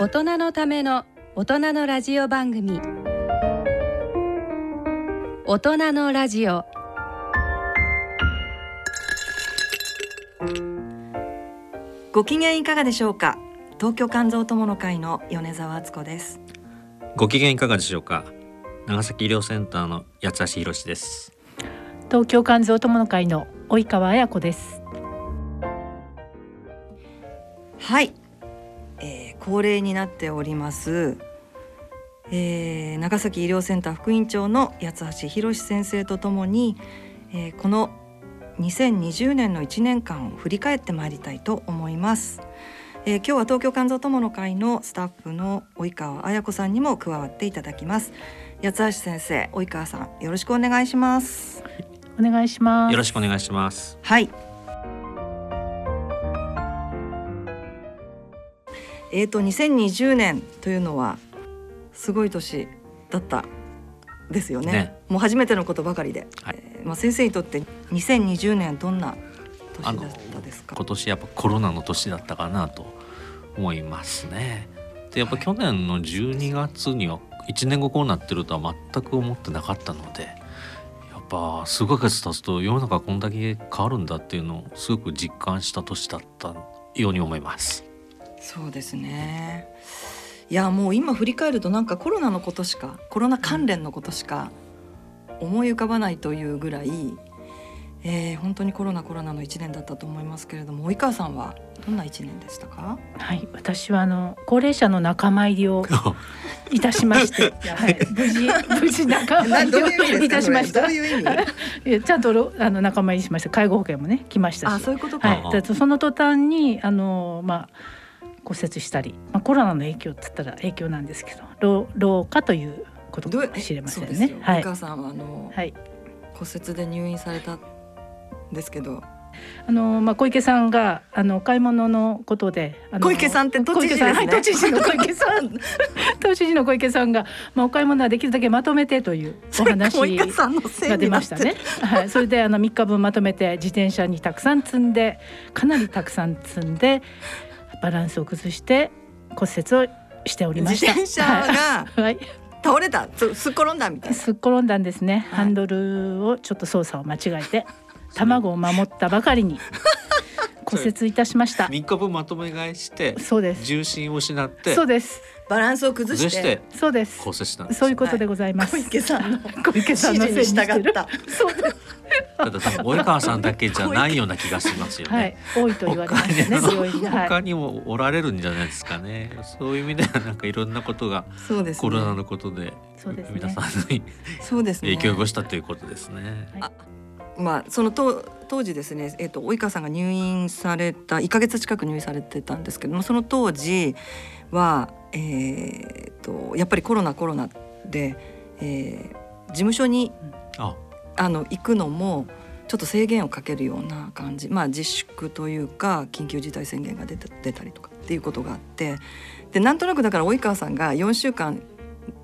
大人のための大人のラジオ番組。大人のラジオ。ご機嫌いかがでしょうか？東京肝臓友の会の米澤敦子です。ご機嫌いかがでしょうか？長崎医療センターの八橋博です。東京肝臓友の会の及川彩子です。はい、えー、恒例になっております、えー、長崎医療センター副院長の八橋博先生とともに、えー、この2020年の1年間を振り返ってまいりたいと思います、えー、今日は東京肝臓友の会のスタッフの及川彩子さんにも加わっていただきます。八橋先生及川さんよろしくお願いします。お願いします。よろしくお願いします。はいえーと2020年というのはすごい年だったですよね。ね。もう初めてのことばかりで、はい。えーまあ、先生にとって2020年どんな年だったですか？今年やっぱコロナの年だったかなと思いますね。でやっぱ去年の12月には1年後こうなってるとは全く思ってなかったのでやっぱ数ヶ月経つと世の中こんだけ変わるんだっていうのをすごく実感した年だったように思いますそうですね。いやもう今振り返るとなんかコロナのことしかコロナ関連のことしか思い浮かばないというぐらい、えー、本当にコロナコロナの1年だったと思いますけれども及川さんはどんな1年でしたか？はい私はあの高齢者の仲間入りを いたしまして、はい、無事無事仲間入りをいたしました。どういう意味？いやちゃんとろあの仲間入りしました。介護保険もね来ましたし。あそういうことか、はい、その途端にあのまあ骨折したり、まあ、コロナの影響って言ったら影響なんですけど老老化ということかもしれませんね。はい、川さんはあの、はい。骨折で入院されたんですけど。あのまあ小池さんがあのお買い物のことで小池さんって都知事ですね。小池さんはい都知事の小池さん。都知事の小池さんがまあお買い物はできるだけまとめてというお話が出ましたね。はい、それであの3日分まとめて自転車にたくさん積んでかなりたくさん積んでバランスを崩して骨折をしておりました。自転車がはい、はい。倒れた。すすっ転んだみたいな。すっ転んだんですね、はい。ハンドルをちょっと操作を間違えて卵を守ったばかりに 骨折いたしました。3日分まとめ買いしてそうです。重心を失ってそうです。バランスを崩して崩してそうです。骨折したんですそういうことでございます、小池さんの小池さんのせいに従った。そうですただ多分及川さんだけじゃないような気がしますよね、はい。多いと言われましたね他に。もおられるんじゃないですかね。そういう意味ではなんかいろんなことがコロナのことで皆さんにそうですね。影響を及ぼしたということですね。まあその当当時ですね、えっと及川さんが入院された1ヶ月近く入院されてたんですけどもその当時は、えー、とやっぱりコロナコロナで、えー事務所にあ、ああの行くのもちょっと制限をかけるような感じ。まあ自粛というか緊急事態宣言が出た出たりとかっていうことがあって。でなんとなくだから及川さんが4週間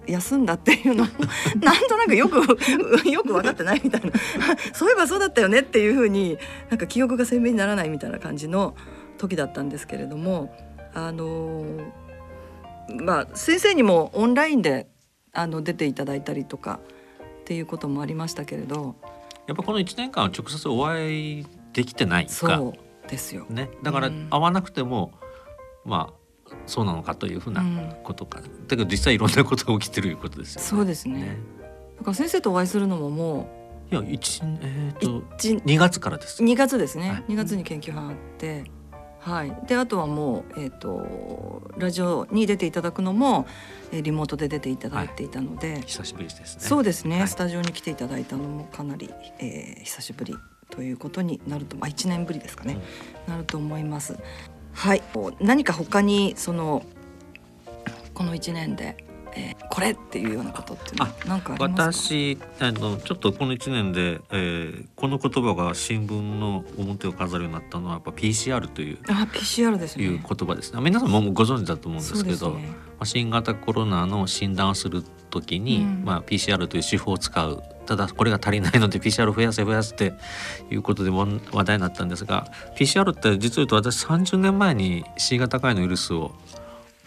休んだっていうのも なんとなくよく よく分かってないみたいな。そういえばそうだったよねっていうふうになんか記憶が鮮明にならないみたいな感じの時だったんですけれども。あのまあ先生にもオンラインであの出ていただいたりとかっていうこともありましたけれどやっぱこの1年間は直接お会いできてないかそうですよ。ね。だからうん会わなくてもまあそうなのかというふうう、なんことか。だけど実際いろんなことが起きてるいうことですよね。そうですねだから先生とお会いするのももいや一えっ、うと1 2月からです。2月ですね、はい2月に研究班あって、はい、であとはもう、えー、とラジオに出ていただくのも、えーリモートで出ていただいていたので、久しぶりですね。そうですね、はい。スタジオに来ていただいたのもかなり、えー久しぶりということになると、まあ、1年ぶりですかね、なると思います。はい、何か他にそのこの1年で、えーこれっていうようなことっていうのは何かありますか？私あのちょっとこの1年で、えーこの言葉が新聞の表を飾るようになったのはやっぱ PCR というあ PCR ですね。いう言葉ですね。皆さんもご存知だと思うんですけどね。まあ、新型コロナの診断をする時に、うん。まあ、PCR という手法を使う。ただこれが足りないので PCR を増やせ増やせっていうことでも話題になったんですが PCR って実を言うと私30年前に C 型肝炎のウイルスを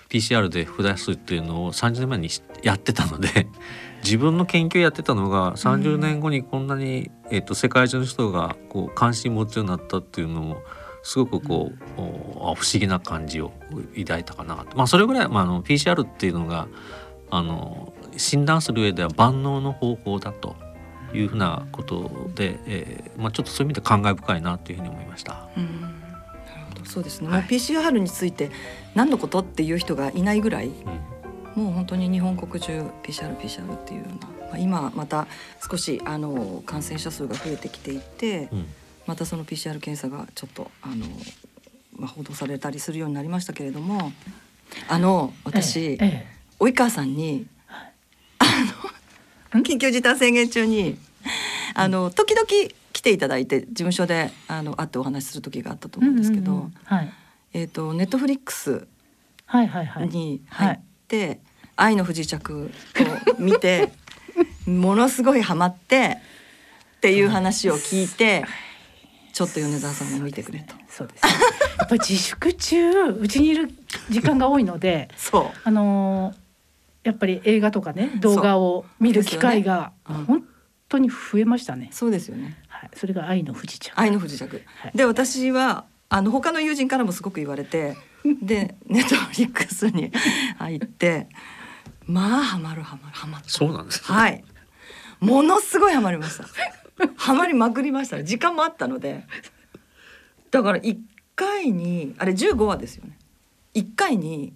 PCR で増やすっていうのを30年前にやってたので 自分の研究やってたのが30年後にこんなに、えー、と世界中の人がこう関心持つようになったっていうのもすごくこう、お不思議な感じを抱いたかなと。まあ、それぐらい、まあ、あの PCR っていうのがあの診断する上では万能の方法だというふうなことで、えーまあ、ちょっとそういう意味で感慨深いなというふうに思いました。うんそうですね、はい。もう PCR について何のことっていう人がいないぐらいうん。もう本当に日本国中 PCR PCR っていうような、まあ、今また少しあの感染者数が増えてきていてうん。またその PCR 検査がちょっとあの、まあ、報道されたりするようになりましたけれどもあの私、ええ。及川さんにあの緊急事態宣言中にあの時々来ていただいて事務所であの会ってお話しする時があったと思うんですけど、うんうんうん。はい。えっ、とネットフリックスはいはいはい。に入って「愛の不時着」を見て ものすごいハマってっていう話を聞いてちょっと米沢さんも見てくれと。そうです。ねやっぱり自粛中うちにいる時間が多いので そう。あのーやっぱり映画とかね動画を見る機会が本当に増えましたね。そうですよね。はい、それが愛の不時着。愛の不時着、はい。で私はあの他の友人からもすごく言われて でネットフリックスに入ってまあハマるハマるハマった。そうなんです、ね。はい。ものすごいハマりました。ハマりまくりました。時間もあったので。だから1回にあれ15話ですよね。1回に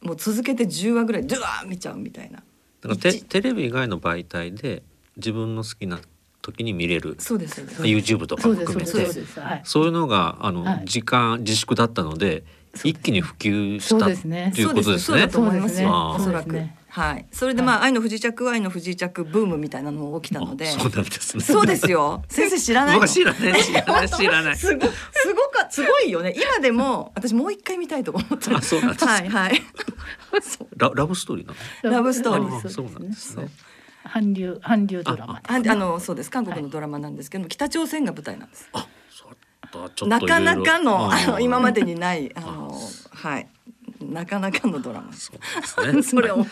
もう続けて10話ぐらいドゥワー見ちゃうみたいな。だからテレビ以外の媒体で自分の好きな時に見れるそうです YouTube とかそうです含めて。そうい。そういうのがあの、はい。時間自粛だったので一気に普及したそうですね。ということですね。そうだ。と思いますよ、あーおそらく、はい。それでまあ、愛の不時着愛の不時着ブームみたいなのも起きたので。あそうなんですね。そうですよ。先生知らないの？僕は知らない知らない知らない。すごすごかすごいよね。今でも私もう一回見たいと思ってあそうなんですはいはい。そうララブストーリーなの？ラブストーリー。あそうなんですね。韓流韓流ドラマですね。ああのそうです。韓国のドラマなんですけど、北朝鮮が舞台なんです。なかなかのあの今までに。にないあのはい。なかなかのドラマです。そうですね。それを。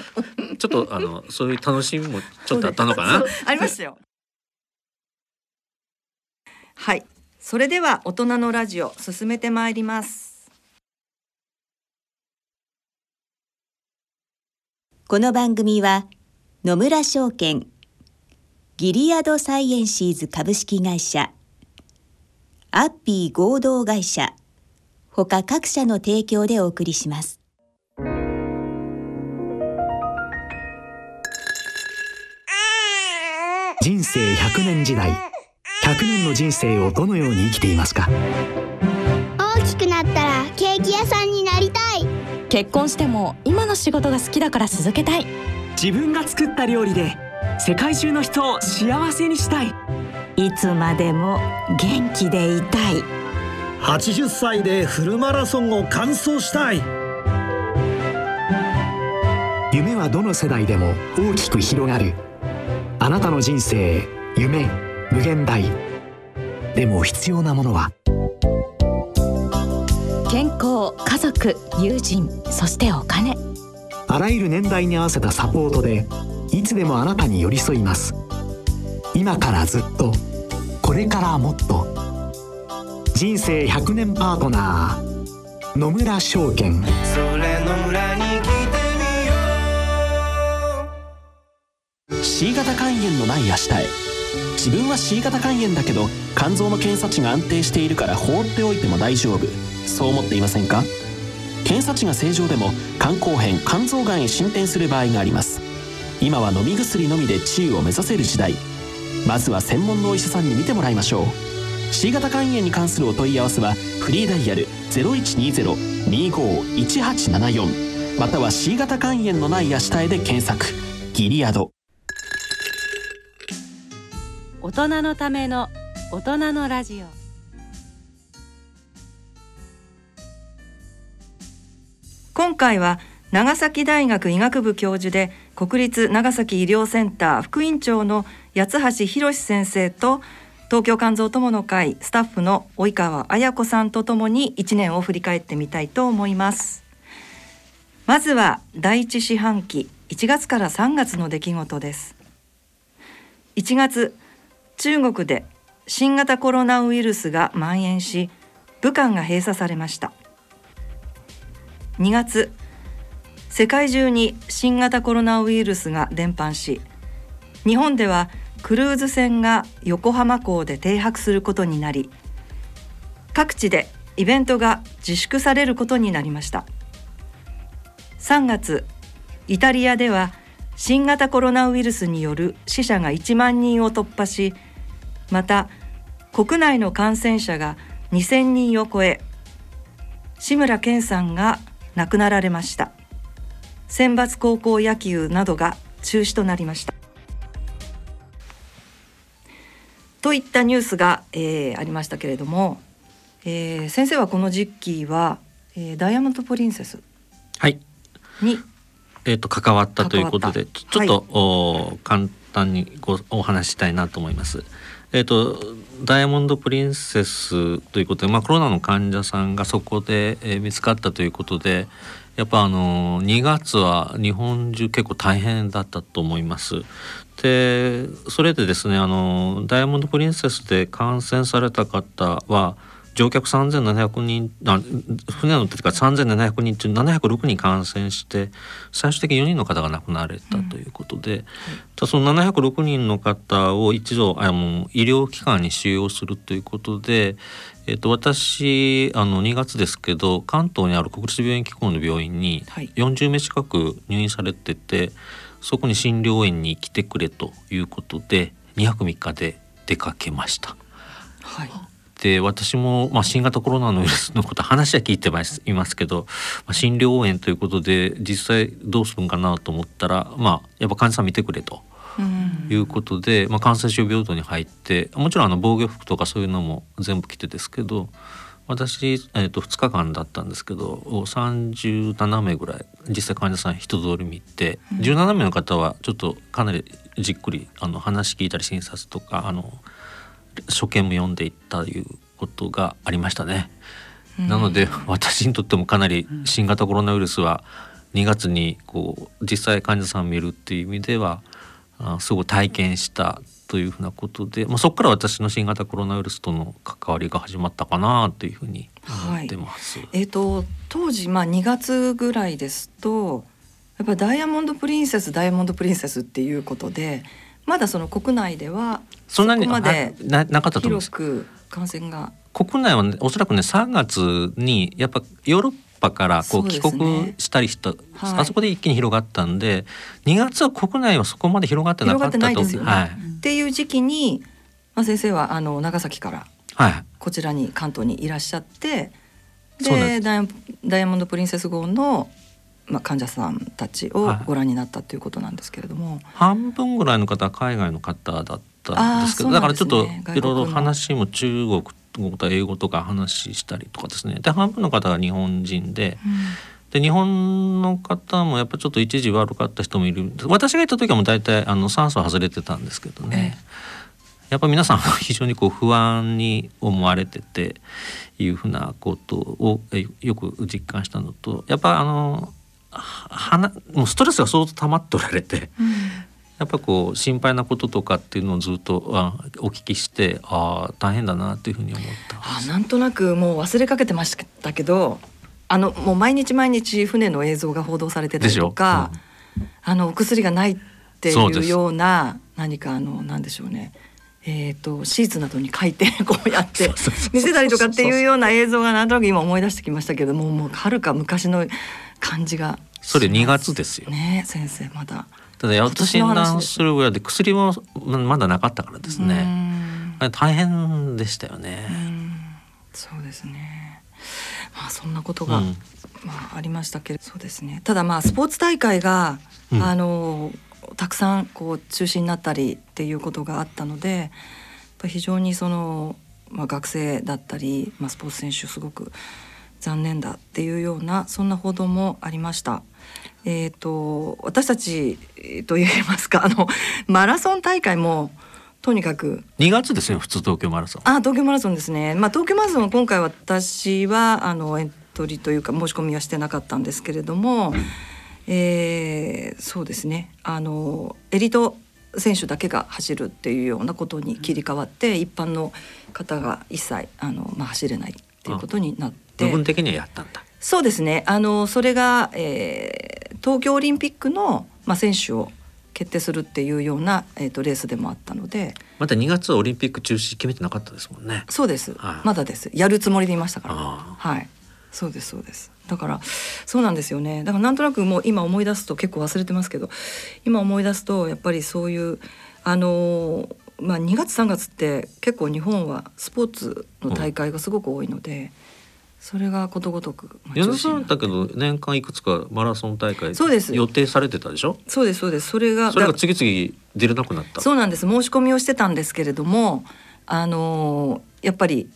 ちょっとあのそういう楽しみもちょっとあったのかな？ありましたよ。はい。それでは大人のラジオ進めてまいります。この番組は野村証券。ギリアドサイエンシーズ株式会社。アッピー合同会社。他各社の提供でお送りします。人生100年時代。100年の人生をどのように生きていますか？大きくなったらケーキ屋さんになりたい。結婚しても今の仕事が好きだから続けたい自分が作った料理で世界中の人を幸せにしたい。いつまでも元気でいたい。80歳でフルマラソンを完走したい。夢はどの世代でも大きく広がる。あなたの人生夢無限大。でも必要なものは。健康家族友人そしてお金あらゆる年代に合わせたサポートでいつでもあなたに寄り添います。今からずっとこれからもっと。人生100年パートナー野村証券それの裏に来て C 型肝炎のない明日へ。自分は C 型肝炎だけど肝臓の検査値が安定しているから放っておいても大丈夫。そう思っていませんか？検査値が正常でも肝硬変肝臓がんへ進展する場合があります。今は飲み薬のみで治癒を目指せる時代。まずは専門のお医者さんに診てもらいましょう。C 型肝炎に関するお問い合わせはフリーダイヤル0120-25-1874または C 型肝炎のない明日へで検索。ギリアド。大人のための大人のラジオ。今回は長崎大学医学部教授で国立長崎医療センター副院長の八橋博先生と東京肝臓友の会スタッフの及川綾子さんとともに1年を振り返ってみたいと思います。まずは第一四半期1月から3月の出来事です。1月中国で新型コロナウイルスが蔓延し武漢が閉鎖されました。2月世界中に新型コロナウイルスが伝播し日本ではクルーズ船が横浜港で停泊することになり各地でイベントが自粛されることになりました。3月イタリアでは新型コロナウイルスによる死者が1万人を突破しまた国内の感染者が2000人を超え志村けんさんが亡くなられました。選抜高校野球などが中止となりました。といったニュースが、えー、ありましたけれども、えー、先生はこの時期は、えー、ダイヤモンド・プリンセスはい。に、えーと、関わったということでちょっと、はい、お簡単にごお話したいなと思います。えーと、ダイヤモンド・プリンセスということで、まあ、コロナの患者さんがそこで、えー、見つかったということでやっぱあの2月は日本中結構大変だったと思います。でそれでですねあのダイヤモンド・プリンセスで感染された方は乗客3700人あ船乗ってから3700人中706人感染して最終的に4人の方が亡くなられたということで、うん、その706人の方を一度あの医療機関に収容するということで、えー、と私あの2月ですけど関東にある国立病院機構の病院に40名近く入院されてて、そこに診療院に来てくれということで2泊3日で出かけました。はいで私も、まあ、新型コロナのウイルスのこと話は聞いてますいますけど、まあ、診療応援ということで実際どうするんかなと思ったら、まあ、やっぱ患者さん見てくれと。いうことで、まあ、感染症病棟に入ってもちろんあの防御服とかそういうのも全部着てですけど私、えー、と2日間だったんですけど37名ぐらい実際患者さん人通り見て、17名の方はちょっとかなりじっくりあの話聞いたり診察とかあの書見も読んでいったということがありましたね。なので 私にとってもかなり新型コロナウイルスは2月にこう実際患者さんを見るっていう意味ではあすごい体験したというふうなことで、まあ、そこから私の新型コロナウイルスとの関わりが始まったかなというふうに思ってます。はい、えーと、当時、まあ、2月ぐらいですとやっぱダイヤモンド・プリンセスダイヤモンド・プリンセスっていうことでまだその国内ではそんなにまで広く感染が。国内は、ね、おそらくね3月にやっぱヨーロッパからこう帰国したりした、ねはい、あそこで一気に広がったんで2月は国内はそこまで広がってなかったと、ね。はい、っていう時期に、まあ、先生はあの長崎からこちらに関東にいらっしゃって、はい、でダイヤモンド・プリンセス号のまあ、患者さんたちをご覧になったということなんですけれども、はい、半分ぐらいの方は海外の方だったんですけど、ね、だからちょっといろいろ話も中国語と英語とか話したりとかですね。で半分の方が日本人で。うん。で日本の方もやっぱちょっと一時悪かった人もいる。私が行った時はもう大体あの酸素外れてたんですけどね、やっぱ皆さん非常にこう不安に思われてていうふうなことをよく実感したのとやっぱあのはなもうストレスが相当溜まっておられて、うん、やっぱこう心配なこととかっていうのをずっとあお聞きしてああ大変だなっていうふうに思ったあなんとなくもう忘れかけてましたけどあのもう毎日毎日船の映像が報道されてたりとか、うん、あのお薬がないっていうような何かあのなんでしょうねえーと、シーツなどに書いてこうやって見せたりとかっていうような映像がなんとなく今思い出してきましたけどももうはるか昔の感じがそれ2月ですよ。ね先生まだ。ただやっと診断するぐらいで薬もまだなかったからですね。大変でしたよね。そうですね。まあそんなことが、うん、まあありましたけど。そうですね。ただまあスポーツ大会が、うん、あのたくさんこう中止になったりっていうことがあったので非常にその、まあ、学生だったり、まあ、スポーツ選手すごく残念だっていうようなそんな報道もありました。えーと、私たちといいますかあのマラソン大会もとにかく。2月ですね普通東京マラソン。あ東京マラソンですね。まあ東京マラソンは今回私はあの取りというか申し込みはしてなかったんですけれども、えーそうですね。あのエリート選手だけが走るっていうようなことに切り替わって一般の方が一切あの、まあ、走れないっていうことになって。部分的にはやったんだそうですね。あのそれが、えー東京オリンピックの、まあ、選手を決定するっていうような、えー、とレースでもあったので。まだ2月はオリンピック中止決めてなかったですもんね。そうです、はい。まだです。やるつもりでいましたから。あはい。そうですそうです。だからそうなんですよね。だからなんとなくもう今思い出すと結構忘れてますけど今思い出すとやっぱりそういうあのーまあ2月3月って結構日本はスポーツの大会がすごく多いので、それがことごとく、まあ矢田中止になっさんだけど年間いくつかマラソン大会そうです。予定されてたでしょ？そうですそうです。それがそれがだ次々出れなくなった。そうなんです。申し込みをしてたんですけれどもあのーやっぱり、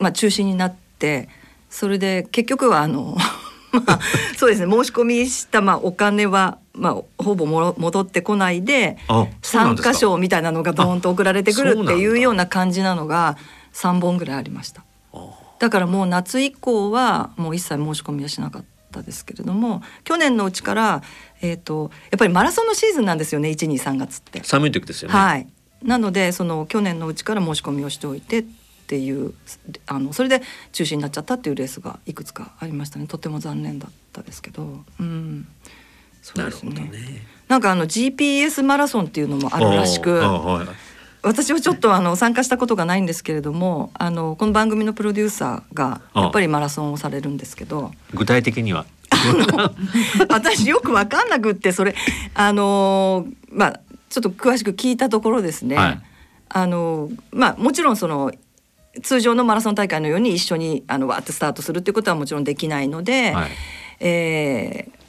まあ、中止になってそれで結局はあの まあそうですね。申し込みした、まあ、お金は、まあ、ほぼもろ戻ってこないで参加賞みたいなのがドーンと送られてくるっていうような感じなのが3本ぐらいありました。だからもう夏以降はもう一切申し込みはしなかったですけれども去年のうちから、えー、とやっぱりマラソンのシーズンなんですよね123月って。寒い時ですよね、はい、なのでその去年のうちから申し込みをしておいてっていうあのそれで中止になっちゃったっていうレースがいくつかありましたね。とても残念だったですけど、うん、そうですね。なんかあの GPS マラソンっていうのもあるらしくはい私はちょっとあの参加したことがないんですけれどもあのこの番組のプロデューサーがやっぱりマラソンをされるんですけど。具体的には？私よく分かんなくってそれあのーまあちょっと詳しく聞いたところですね、はい。あのーまあもちろんその通常のマラソン大会のように一緒にあのわーってスタートするっていうことはもちろんできないので、はい。えー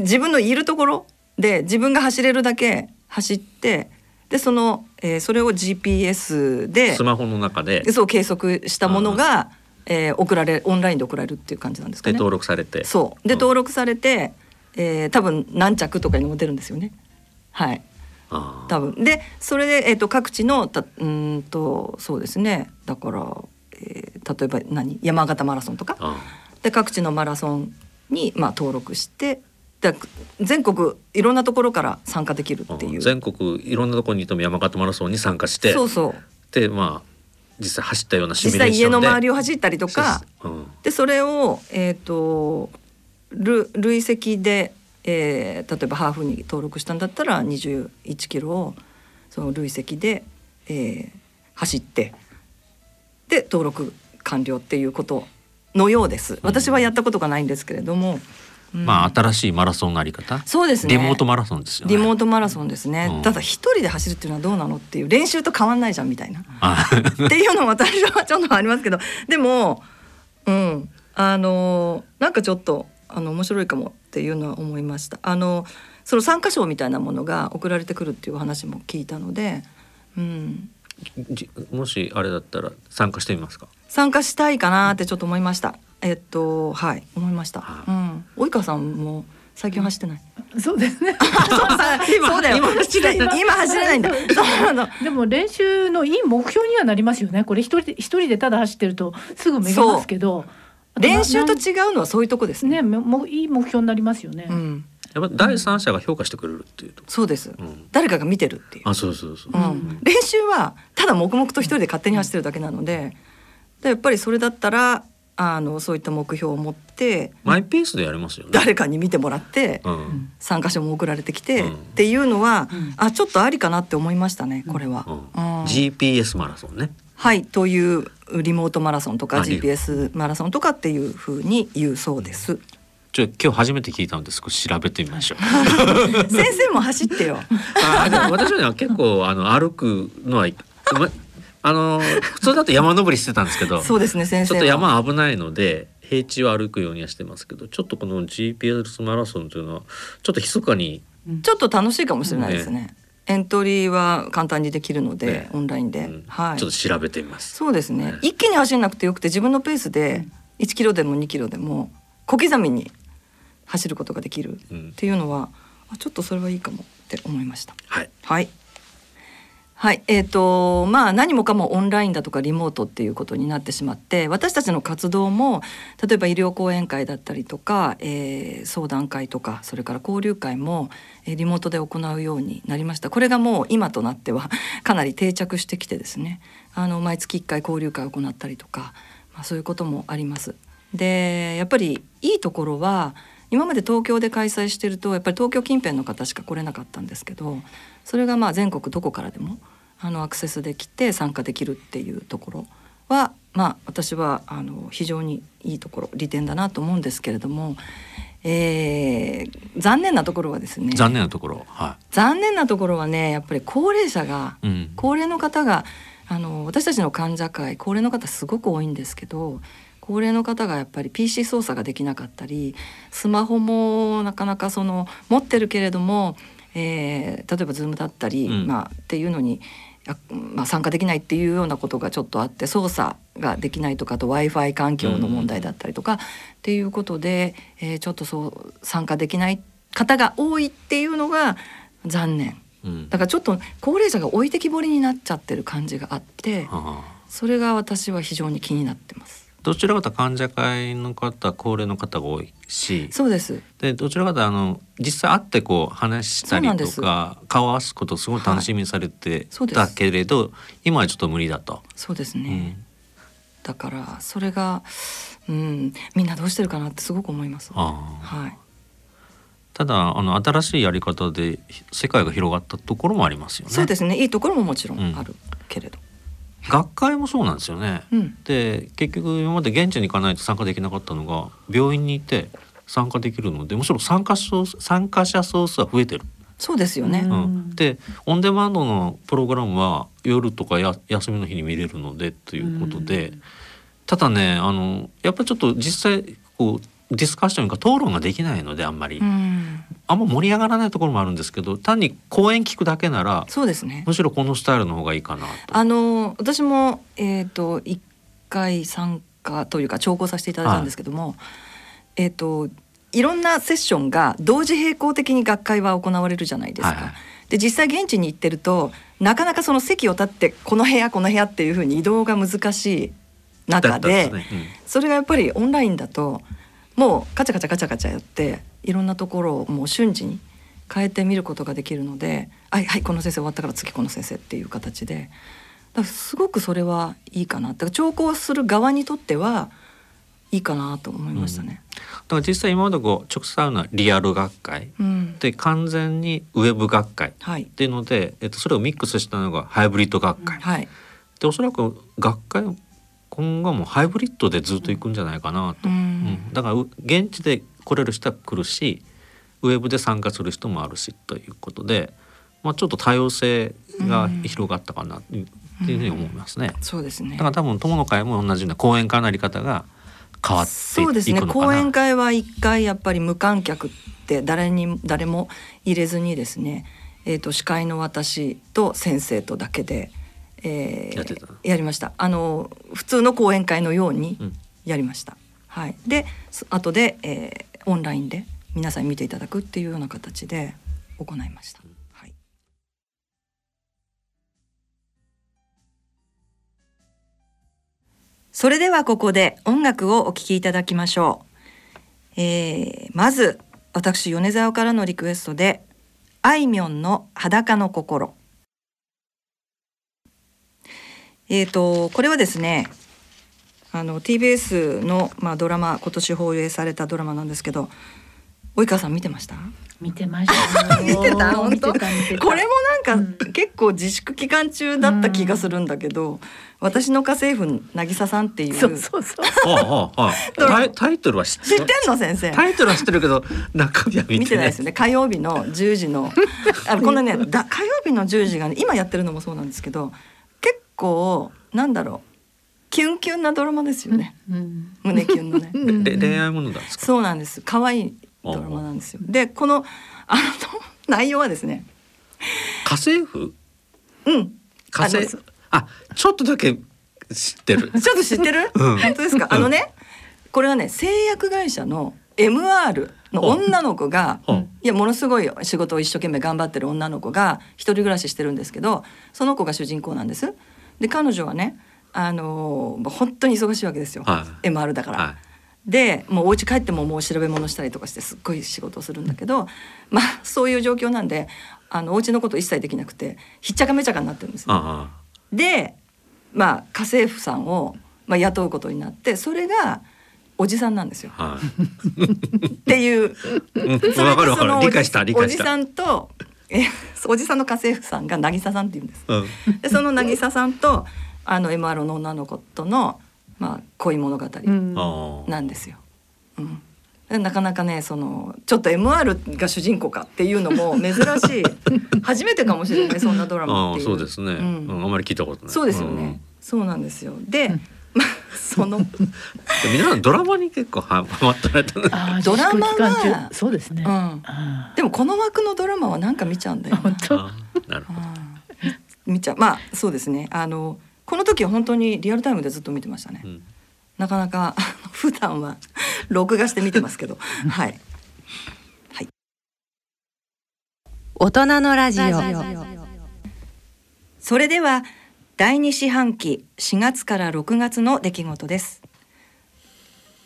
自分のいるところで自分が走れるだけ走ってでその、えーそれを GPS でスマホの中でそう計測したものが、えー送られオンラインで送られるっていう感じなんですかね。で登録されて。そう。で登録されて、えー多分何着とかにも出るんですよね。はい。あ多分。でそれで、えー、と各地のたうーんとそうですね。だから、えー例えば何？山形マラソンとか？あで各地のマラソンに、まあ、登録してで全国いろんなところから参加できるっていう。全国いろんなところにいても山形マラソンに参加してそうそう。でまあ実際走ったようなシミュレ実際ーションで。家の周りを走ったりとかうん。でそれを、えー、とる累積で、えー例えばハーフに登録したんだったら21キロをその累積で、えー走ってで登録完了っていうことのようです。私はやったことがないんですけれども、うん。まあ新しいマラソンのあり方？そうですね。リモートマラソンですよね。リモートマラソンですね、うん。ただ一人で走るっていうのはどうなのっていう練習と変わんないじゃんみたいな。あ。っていうのも私はちょっとありますけど。でもうん。あのなんかちょっとあの面白いかもっていうのは思いました。あのその参加賞みたいなものが送られてくるっていう話も聞いたので、うん、じもしあれだったら参加してみますか？参加したいかなってちょっと思いました。えっとはい思いました、うん、及川さんも最近走ってない？そうですね。そうだよ。今走れない。今走れないんだ。そうなの。でも練習のいい目標にはなりますよね。これ一人で一人でただ走ってるとすぐめげますけど、練習とな違うのはそういうとこですね。ね、もいい目標になりますよね。うん、やっぱ第三者が評価してくれるっていうと、そうです、うん。誰かが見てるっていう。あそうそうそう、うん、練習はただ黙々と一人で勝手に走ってるだけなのででやっぱりそれだったらあのそういった目標を持ってマイペースでやれますよね。誰かに見てもらってうん。参加賞も送られてきて、うん。っていうのは、あちょっとありかなって思いましたねこれは。うん。うん。GPS マラソンね。はいというリモートマラソンとか GPS マラソンとかっていうふうに言うそうです。ちょ今日初めて聞いたので少し調べてみましょう。先生も走ってよ。あでも私はね結構あの歩くのはまあの普通だと山登りしてたんですけどそうですね先生は。ちょっと山危ないので平地を歩くようにはしてますけどちょっとこの GPS マラソンというのはちょっと密かにちょっと楽しいかもしれないですね。エントリーは簡単にできるので、ね。オンラインで、うん。はい。ちょっと調べてみます。そうですね。一気に走んなくてよくて自分のペースで1キロでも2キロでも小刻みに走ることができるうん。っていうのはあちょっとそれはいいかもって思いました。はい。はい。はい、えーとまあ、何もかもオンラインだとかリモートっていうことになってしまって私たちの活動も例えば医療講演会だったりとか、えー相談会とかそれから交流会も、えーリモートで行うようになりました。これがもう今となっては かなり定着してきてですね。あの毎月1回交流会を行ったりとか、まあ、そういうこともあります。でやっぱりいいところは今まで東京で開催してるとやっぱり東京近辺の方しか来れなかったんですけどそれがまあ全国どこからでもあのアクセスできて参加できるっていうところはまあ私はあの非常にいいところ利点だなと思うんですけれども、えー残念なところはですね残念なところは残念なところはねやっぱり高齢者がい、うん、高齢の方があの私たちの患者会高齢の方すごく多いんですけど高齢の方がやっぱり PC 操作ができなかったりスマホもなかなかその持ってるけれども、えー例えば Zoom だったり、うん。まあ、っていうのに、あまあ、参加できないっていうようなことがちょっとあって操作ができないとかあと w i f i 環境の問題だったりとか、っていうことで、えーちょっとそう参加できない方が多いっていうのが残念。うん。だからちょっと高齢者が置いてきぼりになっちゃってる感じがあってはあ。それが私は非常に気になってますどちらかというと患者会の方高齢の方が多いし。そうです。でどちらかというとあの実際会ってこう話したりとか顔を合わすことをすごい楽しみにされてたけれど、今はちょっと無理だと。そうですね、うん。だからそれがうんみんなどうしてるかなってすごく思います。はい。ただあの新しいやり方で世界が広がったところもありますよね。そうですね。いいところももちろんあるけれど、学会もそうなんですよね。うん。で結局今まで現地に行かないと参加できなかったのが病院にいて参加できるの。でむしろ参加総参加者総数は増えてる。そうですよね、うん。でオンデマンドのプログラムは夜とかや休みの日に見れるのでということで、ただねあのやっぱりちょっと実際こうディスカッションか討論ができないのであんまり、うん。あんま盛り上がらないところもあるんですけど単に講演聞くだけならそうですね。むしろこのスタイルの方がいいかなと。あの私もえっ、と一回参加というか聴講させていただいたんですけども、えっ、といろんなセッションが同時並行的に学会は行われるじゃないですか。はいはい。で実際現地に行ってるとなかなかその席を立ってこの部屋この部屋っていうふうに移動が難しい中でね。うん。それがやっぱりオンラインだともうカチャカチャカチャカチャやっていろんなところをもう瞬時に変えてみることができるので「はいはいこの先生終わったから次この先生」っていう形で。だからすごくそれはいいかな。だから聴講する側にとってはいいかなと思いましたね。だから実際今までこう直接会うのはリアル学会。うん。で完全にウェブ学会。っはい、ていうので、えっと、それをミックスしたのがハイブリッド学会、はい。でおそらく学会今後もハイブリッドでずっと行くんじゃないかなと、うん。うん。だからう現地で来れる人は来るしウェブで参加する人もあるしということで、まあ、ちょっと多様性が広がったかなっていうふうに思いますね。そうですね。だから多分友の会も同じような講演会のあり方が変わっていそうですね。講演会は一回やっぱり無観客って誰に誰も入れずにですね、えー、と司会の私と先生とだけで、えーやってた？やりました。あの普通の講演会のようにうん。やりました、はい、でそ後で、えーオンラインで皆さんに見ていただくっていうような形で行いました、はい、それではここで音楽をお聴きいただきましょう、えーまず私米沢からのリクエストであいみょんの裸の心えー、とこれはですねあの TBS の、まあ、ドラマ今年放映されたドラマなんですけど及川さん見てました？見てましたよ 見てた？本当？これもなんか、結構自粛期間中だった気がするんだけど、私の家政婦渚さんっていうそうそうそう。ああああタイタイトルは知って知ってんの先生。タイトルは知ってるけど中身は見てない。見てないですよね。火曜日の10時のあのこのねだ火曜日の10時がね今やってるのもそうなんですけど結構なんだろうキュンキュンなドラマですよね、うん胸キュンのね。れ 恋愛ものなんですか？そうなんです。可愛いドラマなんですよ。でこのあの内容はですね。家政婦？うん。家政？婦？あ、ちょっとだけ知ってる。ちょっと知ってる、うん。本当ですか？あのねこれはね製薬会社の MR の女の子がうん。やものすごい仕事を一生懸命頑張ってる女の子が一人暮らししてるんですけどその子が主人公なんです。で彼女はねあのー本当に忙しいわけですよ、は MR だから。はい。でもうお家帰ってももう調べ物したりとかしてすっごい仕事をするんだけどまあそういう状況なんであのお家のこと一切できなくてひっちゃかめちゃかになってるんですね。あでまあ家政婦さんを、まあ、雇うことになってそれがおじさんなんですよ。あはい。っていう。うん。それでそのおじさんとえ おじさんの家政婦さんが渚さんって言うんです。うんでその渚さんとあの MR の女の子との、まあ、恋物語なんですよ。うんでなかなかねそのちょっと MR が主人公かっていうのも珍しい 初めてかもしれないそんなドラマっていう。そうですね、うんうんあんまり聞いたことないそうですよね。そうなんですよ。で、まあその 皆さんドラマに結構はハマってられたねあードラマはそうですね。うん。あでもこの枠のドラマはなんか見ちゃうんだよー。本当。なるほどうん見ちゃう。まあそうですね。あのこの時は本当にリアルタイムでずっと見てましたね。うんなかなか普段は録画して見てますけど、はい。大人のラジオそれでは第二四半期4月から6月の出来事です。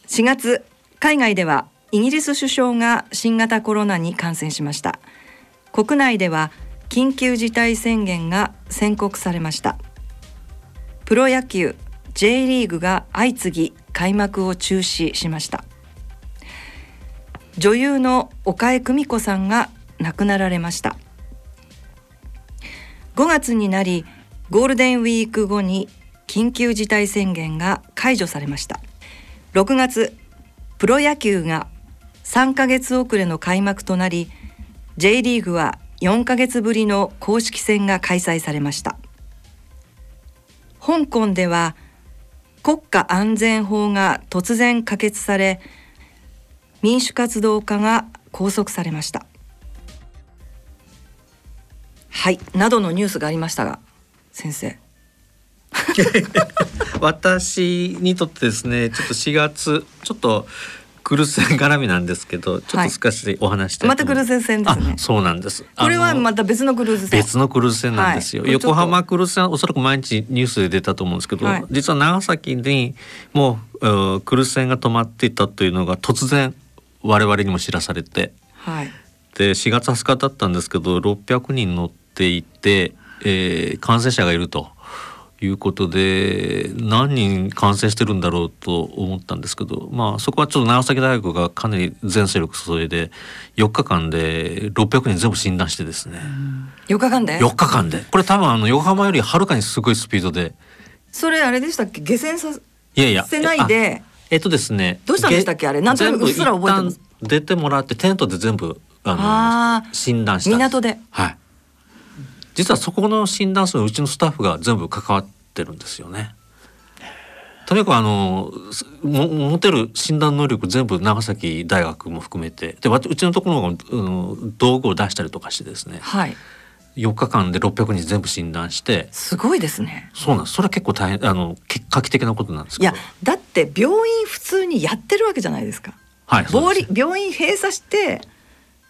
4月海外ではイギリス首相が新型コロナに感染しました。国内では緊急事態宣言が宣告されました。プロ野球 J リーグが相次ぎ開幕を中止しました。女優の岡江久美子さんが亡くなられました。5月になりゴールデンウィーク後に緊急事態宣言が解除されました。6月プロ野球が3ヶ月遅れの開幕となり J リーグは4ヶ月ぶりの公式戦が開催されました。香港では国家安全法が突然可決され民主活動家が拘束されました。はいなどのニュースがありましたが先生。私にとってですねちょっと4月ちょっとクルセン絡みなんですけどちょっと少しお話したいまたクルと思います。ーズ船ですね。あそうなんです。これはまた別のクルーズ船。別のクルーズ船なんですよ、はい。横浜クルーズ船はおそらく毎日ニュースで出たと思うんですけど、はい。実は長崎にもううんクルーズ船が止まっていたというのが突然我々にも知らされて。はい。で4月20日だったんですけど600人乗っていて、えー感染者がいるということで何人感染してるんだろうと思ったんですけどまあそこはちょっと長崎大学がかなり全勢力注いで4日間で600人全部診断してですね。4日間で？4日間で。これ多分あの横浜よりはるかにすごいスピードで。それあれでしたっけ？下船さいやいやせないでえっとですねどうしたんでしたっけ？あれ？なんとなくうっすら覚えてます。出てもらってテントで全部あのあ診断したんです。港で。はい。実はそこの診断数うちのスタッフが全部関わってるんですよね。とにかくあのすも持てる診断能力全部長崎大学も含めて。でわうちのところがうん道具を出したりとかしてですね。はい。4日間で600人全部診断して。すごいですね。そうなんです。それは結構大変あのけ画期的なことなんですいやけどだって病院普通にやってるわけじゃないですか。はい病院閉鎖して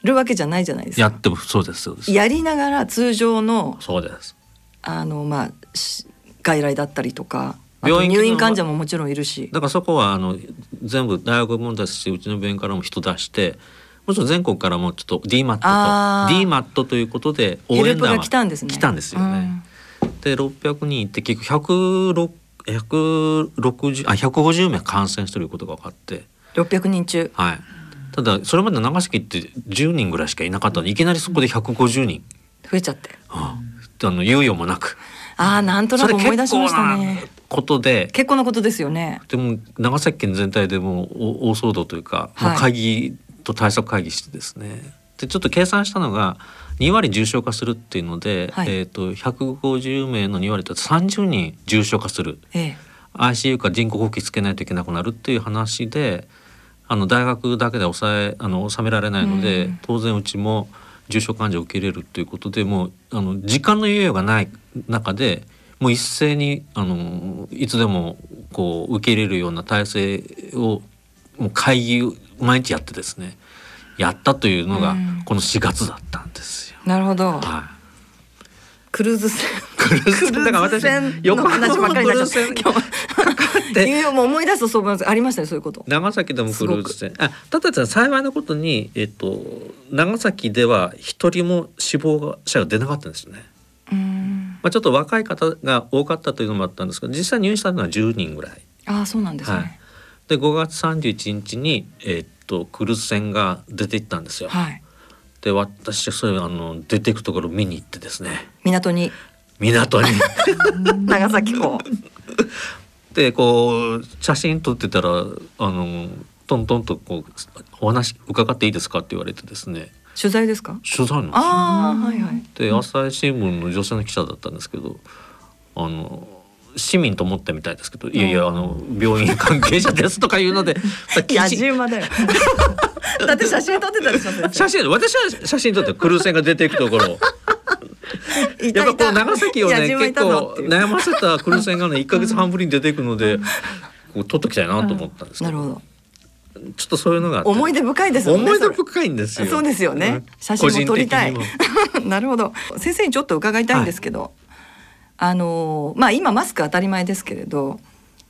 るわけじゃないじゃないですか。やってもそうですそうです。やりながら通常のそうです。あのまあし外来だったりとかあと病院入院患者ももちろんいるし。だからそこはあの全部大学もですしうちの病院からも人出してもちろん全国からもちょっと DMAT あー。と DMAT ということで応ヘルプ援団はが来たんですね。来たんですよね。で600人いて結局106 160あ150名感染してることが分かって、うん、600人中。はい、ただそれまで長崎って10人ぐらいしかいなかったのにいきなりそこで150人、増えちゃって。ああの猶予もなく。ああなんとなく思い出しましたね。ことで。結構なことですよね。でも長崎県全体でもう大大騒動というか、はい。会議と対策会議してですね。でちょっと計算したのが2割重症化するっていうので、はい。えー、と150名の2割だと30人重症化する。ええ。ICU か人工呼吸つけないといけなくなるっていう話であの大学だけで抑えあの収められないので、うん当然うちも重症患者を受け入れるということでもうあの時間の猶予がない中でもう一斉にあのいつでもこう受け入れるような体制をもう会議を毎日やってですねやったというのがうんこの4月だったんですよ。なるほど。はクルーズ船。クルーズ船だから私横話ばっかりになっちゃった。横浜のクルーズ船今 もう思い出すとそう思います。ありましたねそういうこと。長崎でもクルーズ船あただですね幸いなことに、えっと、長崎では一人も死亡者が出なかったんですよね。うん。まあ、ちょっと若い方が多かったというのもあったんですけど実際入院したのは10人ぐらい。ああそうなんですはいね。、で5月31日に、えっとクルーズ船が出て行ったんですよ。はい。で私はそれあの出ていくところを見に行ってですね港に港に 長崎港。でこう写真撮ってたらあのトントンとこうお話伺っていいですかって言われてですね取材ですか？取材なんですよああはいはい。で朝日新聞の女性の記者だったんですけどあの市民と思ってみたいですけど「いやいやあの病院関係者です」とか言うので 野じ馬だよ。だって写真撮ってたでしょ。写真私は写真撮ってクルーズ船が出ていくところ。やっぱこう長崎をね結構悩ませたクルーズ船がね1か月半ぶりに出ていくのでこう撮っときたいなと思ったんですけど。なるほど。ちょっとそういうのが思い出深いですもんね。思い出深いんですよ。そうですよね。うん。写真も撮りたい。なるほど。先生にちょっと伺いたいんですけど、あのまあ今マスク当たり前ですけれど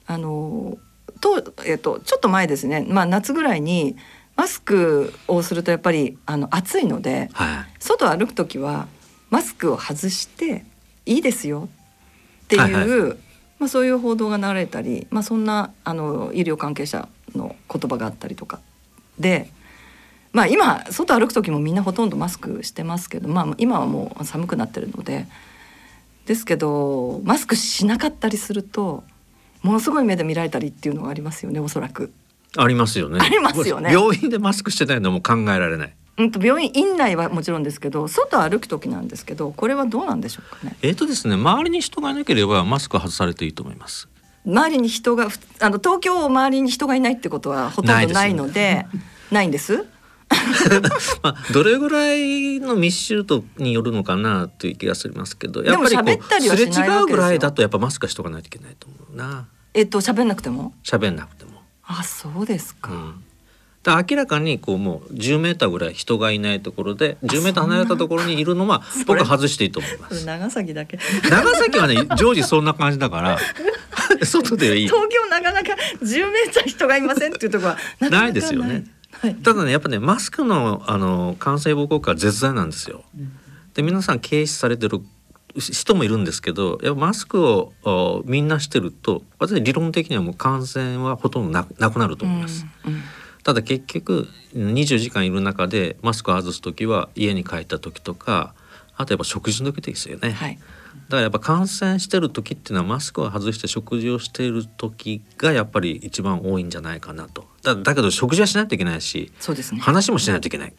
あのとえっとちょっと前ですね。まあ夏ぐらいにマスクをするとやっぱりあの暑いのではい。外歩く時はマスクを外していいですよ。っていう、はいまあ、そういう報道が流れたり、まあ、そんなあの医療関係者の言葉があったりとか。で、まあ、今外歩く時もみんなほとんどマスクしてますけど、まあ、今はもう寒くなってるのでですけどマスクしなかったりするとものすごい目で見られたりっていうのがありますよねおそらく。ありますよね。ありますよね病院でマスクしてないのも考えられない。うんと病院院内はもちろんですけど外歩く時なんですけどこれはどうなんでしょうかね。えっ、とですね、周りに人がいなければマスクは外されていいと思います。周りに人がふあの東京周りに人がいないってことはほとんどないのでないんです。まあどれぐらいの密集度によるのかなという気がしますけど、やっぱりすれ違うぐらいだとやっぱマスクはしとかないといけないと思うな。えっと喋んなくても？喋んなくても。あそうですか。うん。だ明らかにこうもう10メーターぐらい人がいないところで10メーター離れたところにいるのは僕は外していいと思います。長崎だけ。長崎はね常時そんな感じだから 外でいい。東京なかなか10メーター人がいませんっていうところはないですよね。ただねやっぱねマスクのあの感染防護効果は絶大なんですよ。で皆さん軽視されてる人もいるんですけどやっぱマスクをおみんなしてると私理論的にはもう感染はほとんどななくなると思います。ただ結局20時間いる中でマスクを外す時は家に帰った時とかあとやっぱ食事の時ですよね。だからやっぱ感染してる時っていうのはマスクを外して食事をしている時がやっぱり一番多いんじゃないかなと。だだけど食事はしないといけないし、そうですね。話もしないといけない。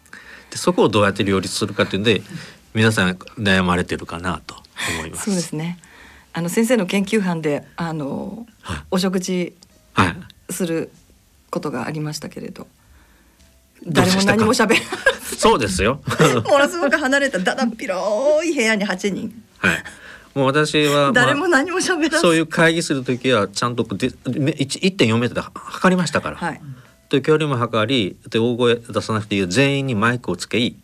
でそこをどうやって両立するかっていうんで皆さん悩まれてるかなと思います。そうですね。あの先生の研究班であの、お食事することがありましたけれど、誰も何も喋らそうですよ。ものすごく離れただだっ広い部屋に8人はい。もう私は、まあ誰も何も喋らず。そういう会議する時はちゃんとでめ一1.4メートルで測りましたから。はい。で距離も測りで大声出さなくていい全員にマイクをつけい。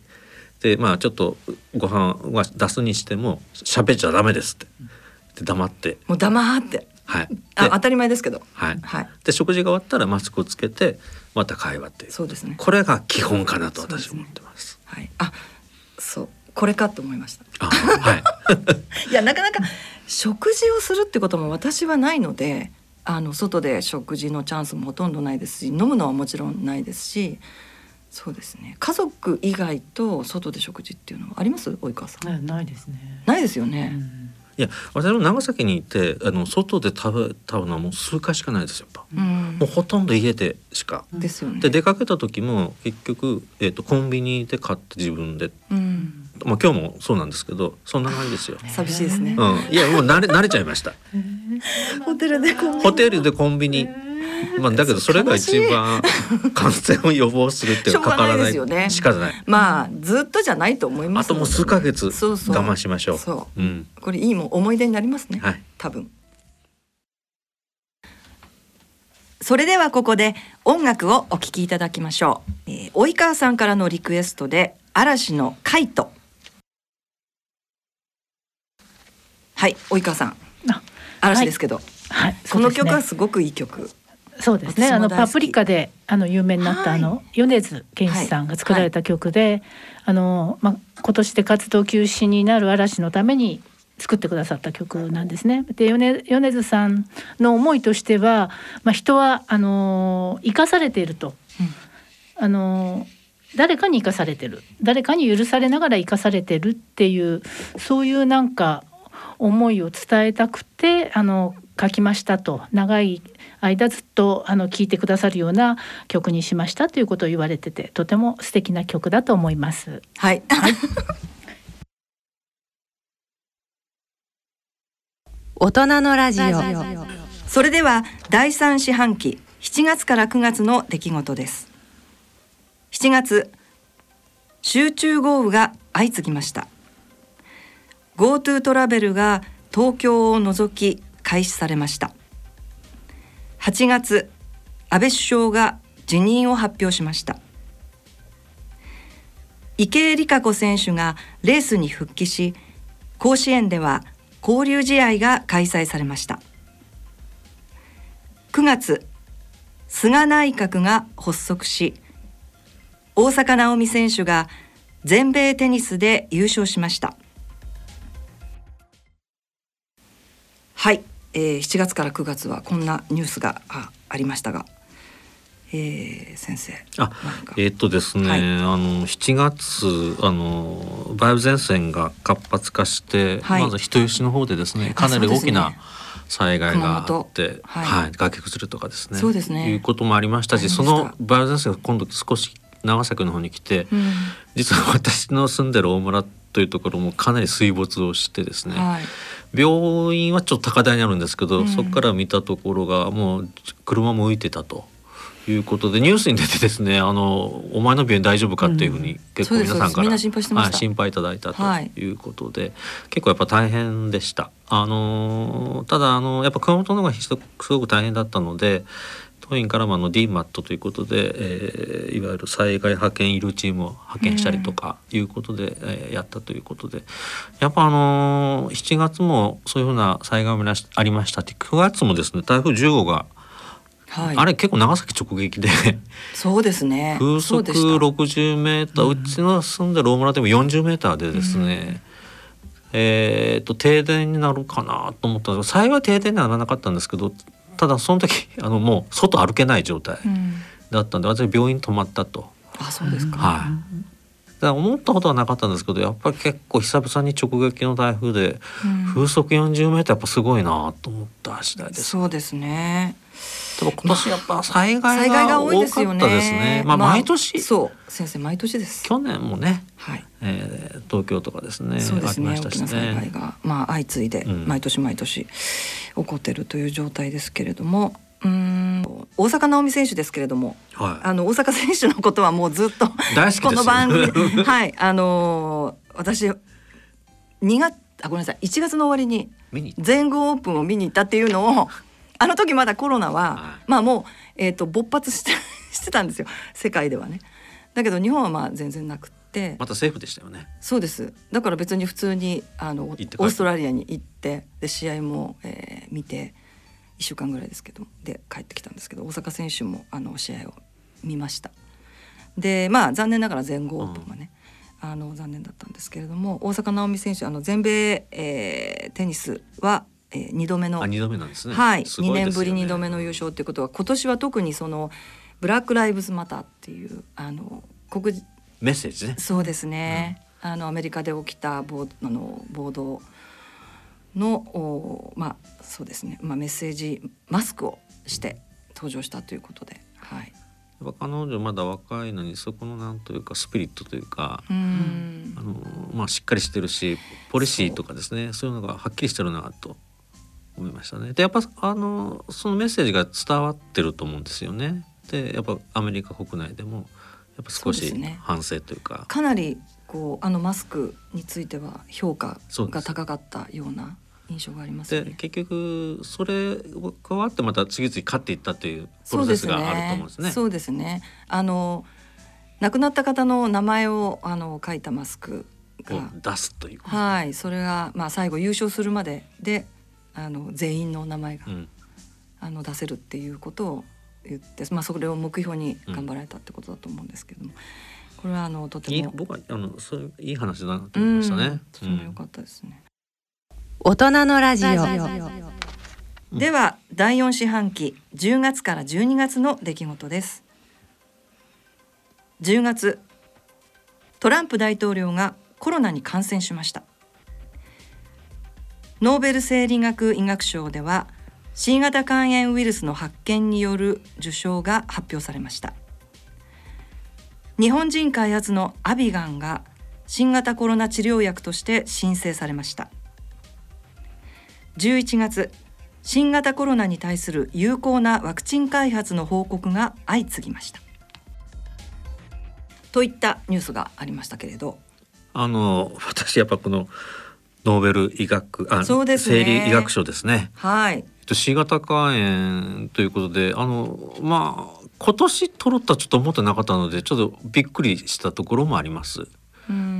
でまあちょっとご飯は出すにしても喋っちゃダメですって。で黙って。もう黙って。はい。あ当たり前ですけど。はい、はい。で食事が終わったらマスクをつけてまた会話っていう。そうですね。これが基本かなと私は思ってます。はい。あこれかと思いました。はい。いやなかなか食事をするってことも私はないのであの外で食事のチャンスもほとんどないですし飲むのはもちろんないですしそうですね。家族以外と外で食事っていうのはあります？及川さん。ないですね。ないですよね、いや私も長崎にいてあの外で食べたのはもう数回しかないですよやっぱ。うんもうほとんど家でしか。ですよねで出かけた時も結局、えー、とコンビニで買って自分で、うんまあ、今日もそうなんですけどそんな感じですよ。寂しいですね、うん、いやもう慣れ慣れちゃいました。ホテルでコンビニホテルでコンビニ。まあだけどそれが一番感染を予防するっていうかかからない。ね仕方ない。まあずっとじゃないと思いますあともう数ヶ月我そうそう。慢しましょう。そう。うん。これいいもん思い出になりますね、はい。多分それではここで音楽をお聴きいただきましょう、えー、及川さんからのリクエストで嵐のカイト。はい及川さん。嵐ですけど、はい、この曲はすごくいい曲そうですね。あのパプリカであの有名になった、はい、あの米津玄師さんが作られた曲で、はい、あのまあ今年で活動休止になる嵐のために作ってくださった曲なんですね。で米米津さんの思いとしては、まあ、人はあの生かされていると、うん、あの誰かに生かされてる。誰かに許されながら生かされてるっていうそういうなんか思いを伝えたくてあの書きましたと長い間ずっとあの聴いてくださるような曲にしましたということを言われててとても素敵な曲だと思います。はい、はい。大人のラジオ。それでは第三四半期7月から9月の出来事です。7月集中豪雨が相次ぎました。GoTo トラベルが東京を除き開始されました。8月安倍首相が辞任を発表しました。池江璃花子選手がレースに復帰し甲子園では交流試合が開催されました。9月菅内閣が発足し大坂なおみ選手が全米テニスで優勝しました。はい、えー、7月から9月はこんなニュースがあありましたが。えー、先生あえー、っとですね、はい、あの7月あの梅雨前線が活発化して、はい、まず人吉の方でですねかなり大きな災害があって、はい、はい、崖崩れとかですね。そうですね。いうこともありましたしその梅雨前線が今度少し長崎の方に来て、うん、実は私の住んでる大村というところもかなり水没をしてですね、はい、病院はちょっと高台にあるんですけど、うん、そこから見たところがもう車も浮いてたと。いうことでニュースに出てですねあのお前の病院大丈夫かっていうふうに結構皆さんから、うん、心配い、心配いただいたとい。うことで、はい、結構やっぱ大変でした。あのただあのやっぱ熊本の方がすごく大変だったので当院からもあの DMAT ということで、えー、いわゆる災害派遣医療チームを派遣したりとかいうことで、うん、えー、やったということでやっぱあのー、7月もそういうふうな災害もありましたって9月もですね台風10号がはい、あれ結構長崎直撃でそうですね。風速60メーターうちの住んでる大村でも40メーターでですね、うん、えっと停電になるかなと思ったんですけど幸い停電にはならなかったんですけどただその時 あのもう外歩けない状態だったんで、うん、私病院泊まったと。あそうですか、はい。だ思ったことはなかったんですけどやっぱり結構久々に直撃の台風で、風速40メートルやっぱすごいなと思った次第です。そうですねでも今年やっぱ災害が多かったですね。まあ、毎年、そう先生毎年です。去年もね、はいえー、東京とかですね。そうですね。大きな災害がまあ相次いで毎年毎年起こってるという状態ですけれども。うん大坂なおみ選手ですけれども、はい、あの大坂選手のことはもうずっとこの番組 はいあのー、私2月あごめんなさい1月の終わりに全豪オープンを見に行ったっていうのをあの時まだコロナは、はい、まあもう、えーと、勃発して してたんですよ。世界ではね。だけど日本はまあ全然なくて。またセーフでしたよね。そうです。だから別に普通にあのオーストラリアに行ってで試合も、えー、見て1週間ぐらいですけどで帰ってきたんですけど大阪選手もあの試合を見ました。でまあ残念ながら全豪オープンはね、うん、あの残念だったんですけれども大坂なおみ選手あの全米、えー、テニスはえー、2度目の2度目なんですね。はい、ね、2年ぶり2度目の優勝っていうことは今年は特にそのブラック・ライブズ・マターっていうあの国メッセージね。そうですね、うん、あのアメリカで起きた暴あの暴動のおまあそうですね、まあ、メッセージマスクをして登場したということではい。彼女まだ若いのにそこのなんというかスピリットというかあの、まあ、しっかりしてるしポリシーとかですね。そういうのがはっきりしてるなと思いましたね。でやっぱあのそのメッセージが伝わってると思うんですよね。でやっぱアメリカ国内でもやっぱ少し反省というか。うね、かなりこうあのマスクについては評価が高かったような印象がありますね。で結局それを加わってまた次々勝っていったというプロセスがあると思うんですね。そうですね。あの亡くなった方の名前をあの書いたマスクが出すというはいそれがまあ最後優勝するまでであの全員の名前が、うん。あの出せるっていうことを言って、まあ、それを目標に頑張られたってことだと思うんですけども、これはあのとてもいい僕はあのそういういい話だなと思いましたね。とても良かったですね。大人のラジオ。では第4四半期10月から12月の出来事です。10月トランプ大統領がコロナに感染しましたノーベル生理学医学賞では C 型肝炎ウイルスの発見による受賞が発表されました。日本人開発のアビガンが新型コロナ治療薬として申請されました。11月新型コロナに対する有効なワクチン開発の報告が相次ぎました。といったニュースがありましたけれど。あの私やっぱこのノーベル医学あ、そうですね。生理医学賞ですね。はい。と C 型肝炎ということであのまあ今年取るとはちょっと思ってなかったのでちょっとびっくりしたところもあります。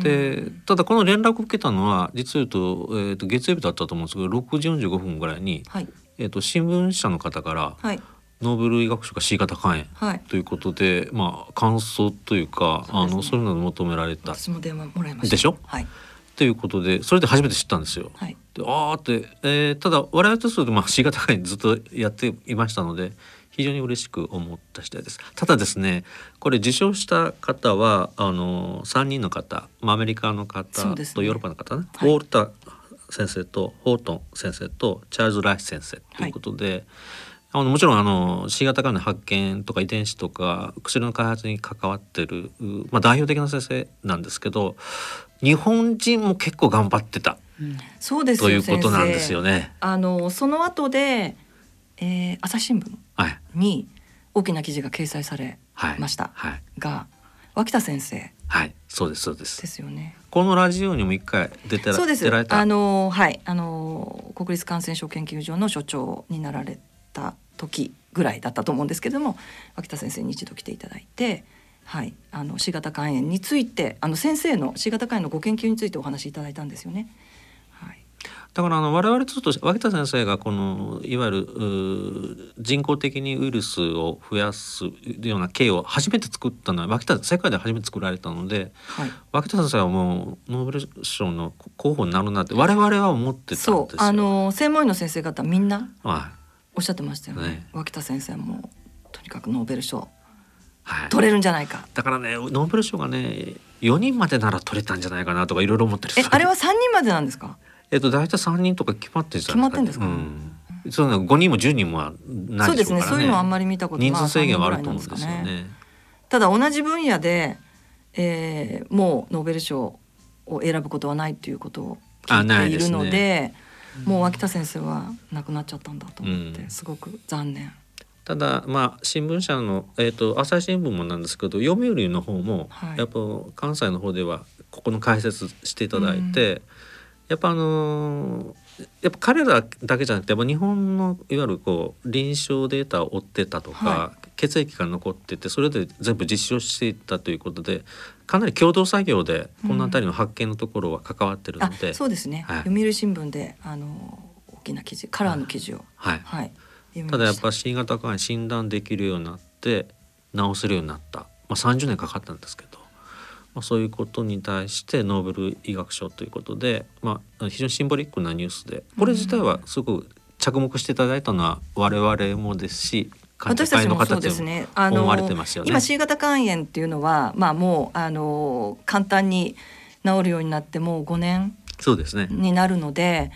でただこの連絡を受けたのは実を言うと,、えー、と月曜日だったと思うんですけど6時45分ぐらいに、はい。えー、と新聞社の方から、はい。ノーベル医学賞が C 型肝炎はい。ということで、まあ感想というかあのそういうのを求められた。私も電話もらいました。でしょ？はいということでそれで初めて知ったんですよ。はいであーって、えーただ我々とすると、まあ、C 型肝炎ずっとやっていましたので非常に嬉しく思った次第です。ただですねこれ受賞した方はあの3人の方、まあ、アメリカの方とヨーロッパの方ね、ウォルター先生とホートン先生とチャールズ・ライス先生ということで、あのもちろんあの C 型肝炎の発見とか遺伝子とか薬の開発に関わってる、うまあ、代表的な先生なんですけど日本人も結構頑張ってた。そうですよということなんですよね。あのその後で、えー、朝日新聞はい。に大きな記事が掲載されはいました。はい。が、脇田先生。はい。そうですそうです。ですよね。このラジオにも一回出てらそうです。あのはい。あの国立感染症研究所の所長になられた時ぐらいだったと思うんですけれども脇田先生に一度来ていただいて。はい、あの C 型肝炎についてあの先生の C 型肝炎のご研究についてお話しいただいたんですよね。だからあの我々ちょっと脇田先生がこのいわゆる人工的にウイルスを増やすような経を初めて作ったのは脇田世界で初めて作られたのではい、脇田先生はもうノーベル賞の候補になるなって我々は思ってたんですよ。そうあの専門医の先生方みんなはおっしゃってましたよね。ね脇田先生もとにかくノーベル賞はい取れるんじゃないか。だからねノーベル賞がね4人までなら取れたんじゃないかなとかいろいろ思ったりするえあれは三人までなんですか？えっと大体3人とか決まってるじゃないですか、決まってんうん、そうなの5人も10人もはないそうですね。そういうのはあんまり見たこと人まあ数制限はある三と思うんですよね。ただ同じ分野で、えー、もうノーベル賞を選ぶことはないということをあ聞ているないいですねので、もう脇田先生は亡くなっちゃったんだと思って、うんすごく残念。ただまあ新聞社の、えー、と朝日新聞もなんですけど読売の方も、はい。やっぱ関西の方ではここの解説していただいて、やっぱあのーやっぱ彼らだけじゃなくてやっぱ日本のいわゆるこう臨床データを追ってたとか、は血液が残っててそれで全部実証していったということでかなり共同作業でこの辺りの発見のところは関わってるのあで、そうですね、はい。読売新聞であの大きな記事カラーの記事を、はい。はい、ただやっぱ C 型肝炎診断できるようになって治せるようになった、まあ、30年かかったんですけど、まあ、そういうことに対してノーベル医学賞ということで、まあ、非常にシンボリックなニュースでこれ自体はすごく着目していただいたのは我々もですし私たち会の方もそうですね。あ思われてますよね。今 C 型肝炎っていうのはまあもうあの簡単に治るようになってもう5年そうですね。になるので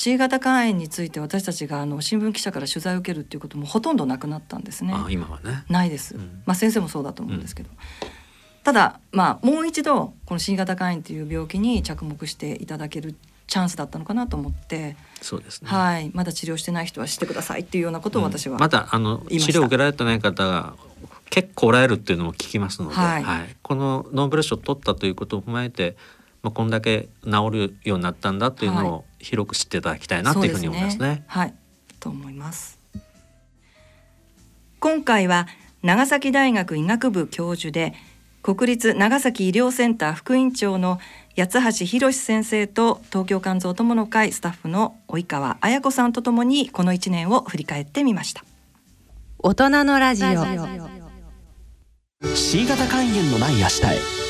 C 型肝炎について私たちがあの新聞記者から取材を受けるっていうこともほとんどなくなったんですね。あ今はね。ないです、うん。まあ先生もそうだと思うんですけど、ただまあもう一度この C 型肝炎という病気に着目していただけるチャンスだったのかなと思って、そうですね。はい。まだ治療してない人はしてくださいっていうようなことを私は、まだあの治療を受けられてない方が結構おられるっていうのも聞きますので、はい。このノーベル賞を取ったということを踏まえてまあ、こんだけ治るようになったんだっていうのを広く知っていただきたいなというふうに思いますね。はい。と思います。今回は長崎大学医学部教授で国立長崎医療センター副院長の八橋博先生と東京肝臓友の会スタッフの及川綾子さんとともにこの1年を振り返ってみました。大人のラジオ。C 型肝炎のない明日へ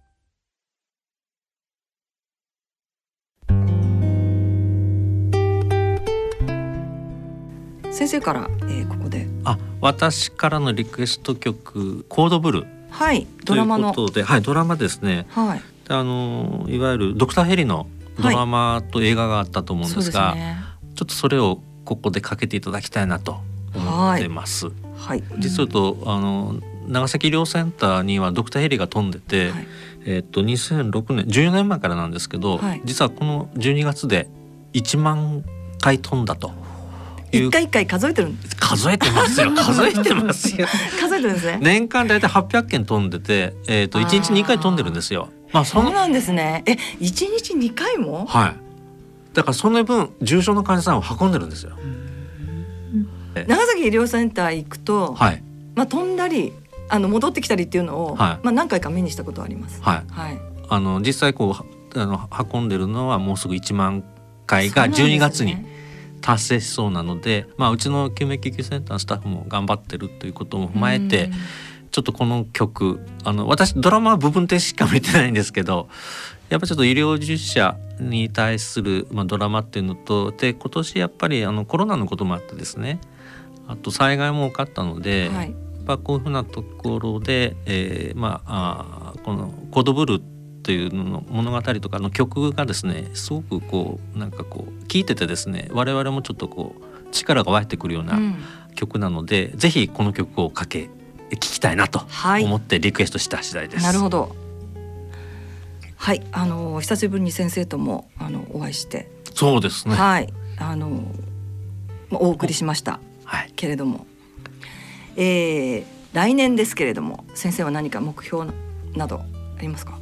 先生から、えー、ここで。あ私からのリクエスト曲コードブルはいドラマの。ということではいドラマですね。はい。あのいわゆるドクターヘリのドラマと映画があったと思うんですが、はいね、ちょっとそれをここでかけていただきたいなと思ってます。はい、はい、実はとあの長崎医療センターにはドクターヘリが飛んでて、はい、えっ、と2006年14年前からなんですけど、はい、実はこの12月で1万回飛んだと。一回一回数えてるんです。数えてますよ。数えてますよ。数えてるんですね。年間だいたい800件飛んでてえっ、ー、と1日2回飛んでるんですよ。まあそそうなんですね。え一日2回も？はい。だからその分重症の患者さんを運んでるんですよ。長崎医療センター行くと、はい、まあ飛んだりあの戻ってきたりっていうのを、はい、まあ何回か目にしたことはあります。はい、はい、あの実際こうあの運んでるのはもうすぐ1万回が12月に、達成しそうなので、まあ、うちの救命救急センターのスタッフも頑張ってるということも踏まえて、ちょっとこの曲あの私ドラマは部分的しか見てないんですけどやっぱちょっと医療従事者に対する、まあ、ドラマっていうのとで今年やっぱりあのコロナのこともあってですねあと災害も多かったので、はい、やっぱこういうふうなところで、えー、まああこの「コードブルー」というの物語とかの曲がですねすごくこうなんかこう聴いててですね我々もちょっとこう力が湧いてくるような曲なので、うん、ぜひこの曲をかけ聴きたいなと思ってリクエストした次第です。はい、なるほど。はいあの久しぶりに先生ともあのお会いして。そうですね。はいあのお送りしました、はい、けれども、えー、来年ですけれども先生は何か目標などありますか？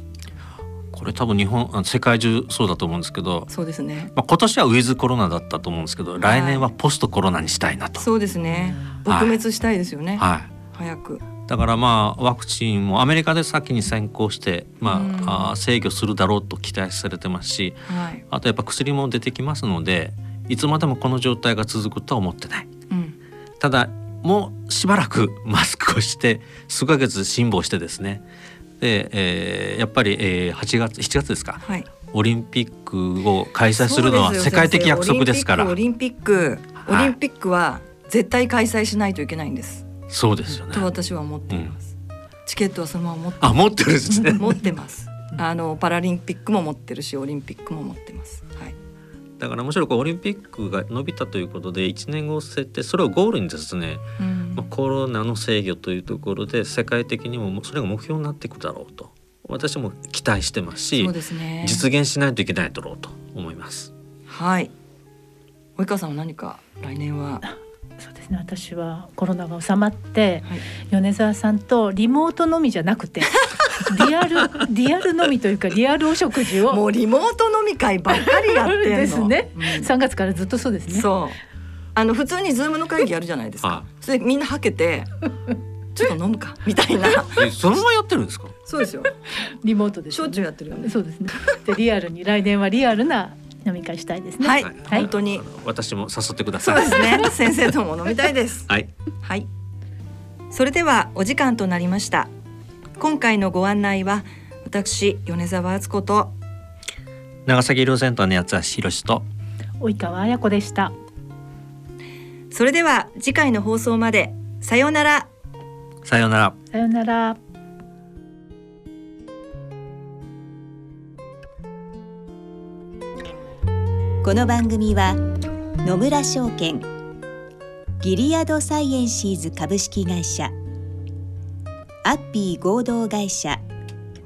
これ多分日本世界中そうだと思うんですけどそうですね、まあ、今年はウィズコロナだったと思うんですけど、はい、来年はポストコロナにしたいなと。そうですね。撲滅したいですよね、はい、早く。だからまあワクチンもアメリカで先に先行してまあ、うん、あ制御するだろうと期待されてますし、はい、あとやっぱ薬も出てきますのでいつまでもこの状態が続くとは思ってない、うん、ただもうしばらくマスクをして数ヶ月辛抱してですねで、えー、やっぱり、えー、8月7月ですか、はい、オリンピックを開催するのは世界的約束ですから。オリンピックオリンピックは絶対開催しないといけないんです、そうですよね。と私は思っています、うん、チケットはそのまま持ってあ持ってるんですね。持ってます。あのパラリンピックも持ってるしオリンピックも持ってます。はいだからむしろこうオリンピックが伸びたということで1年後を設定それをゴールにですね、うん。まあ、コロナの制御というところで世界的にもそれが目標になっていくだろうと。私も期待してますしそうです、ね、実現しないといけないだろうと思います。はい。及川さんは何か来年は？そうですね。私はコロナが収まって、はい、米沢さんとリモートのみじゃなくて リアルリアルのみというかリアルお食事を。もうリモート飲み会ばっかりやってる ですね、うん、3月からずっとそうですね。そう。あの普通に Zoomの会議やるじゃないですか。それみんなはけて ちょっと飲むかみたいな。そのままやってるんですか？そうですよ。リモートで、しょっちゅうやってるよねそうですね。でリアルに来年はリアルな飲み会したいですね。はい、本当に。私も誘ってくださそうい。ですね。先生とも飲みたいです。はい。はい。それではお時間となりました。今回のご案内は私米沢敦子と長崎医療センターの八橋博と及川彩子でした。それでは次回の放送までさようなら。さようなら。さようなら。この番組は野村証券ギリアドサイエンシーズ株式会社アッピー合同会社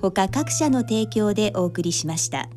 ほか各社の提供でお送りしました。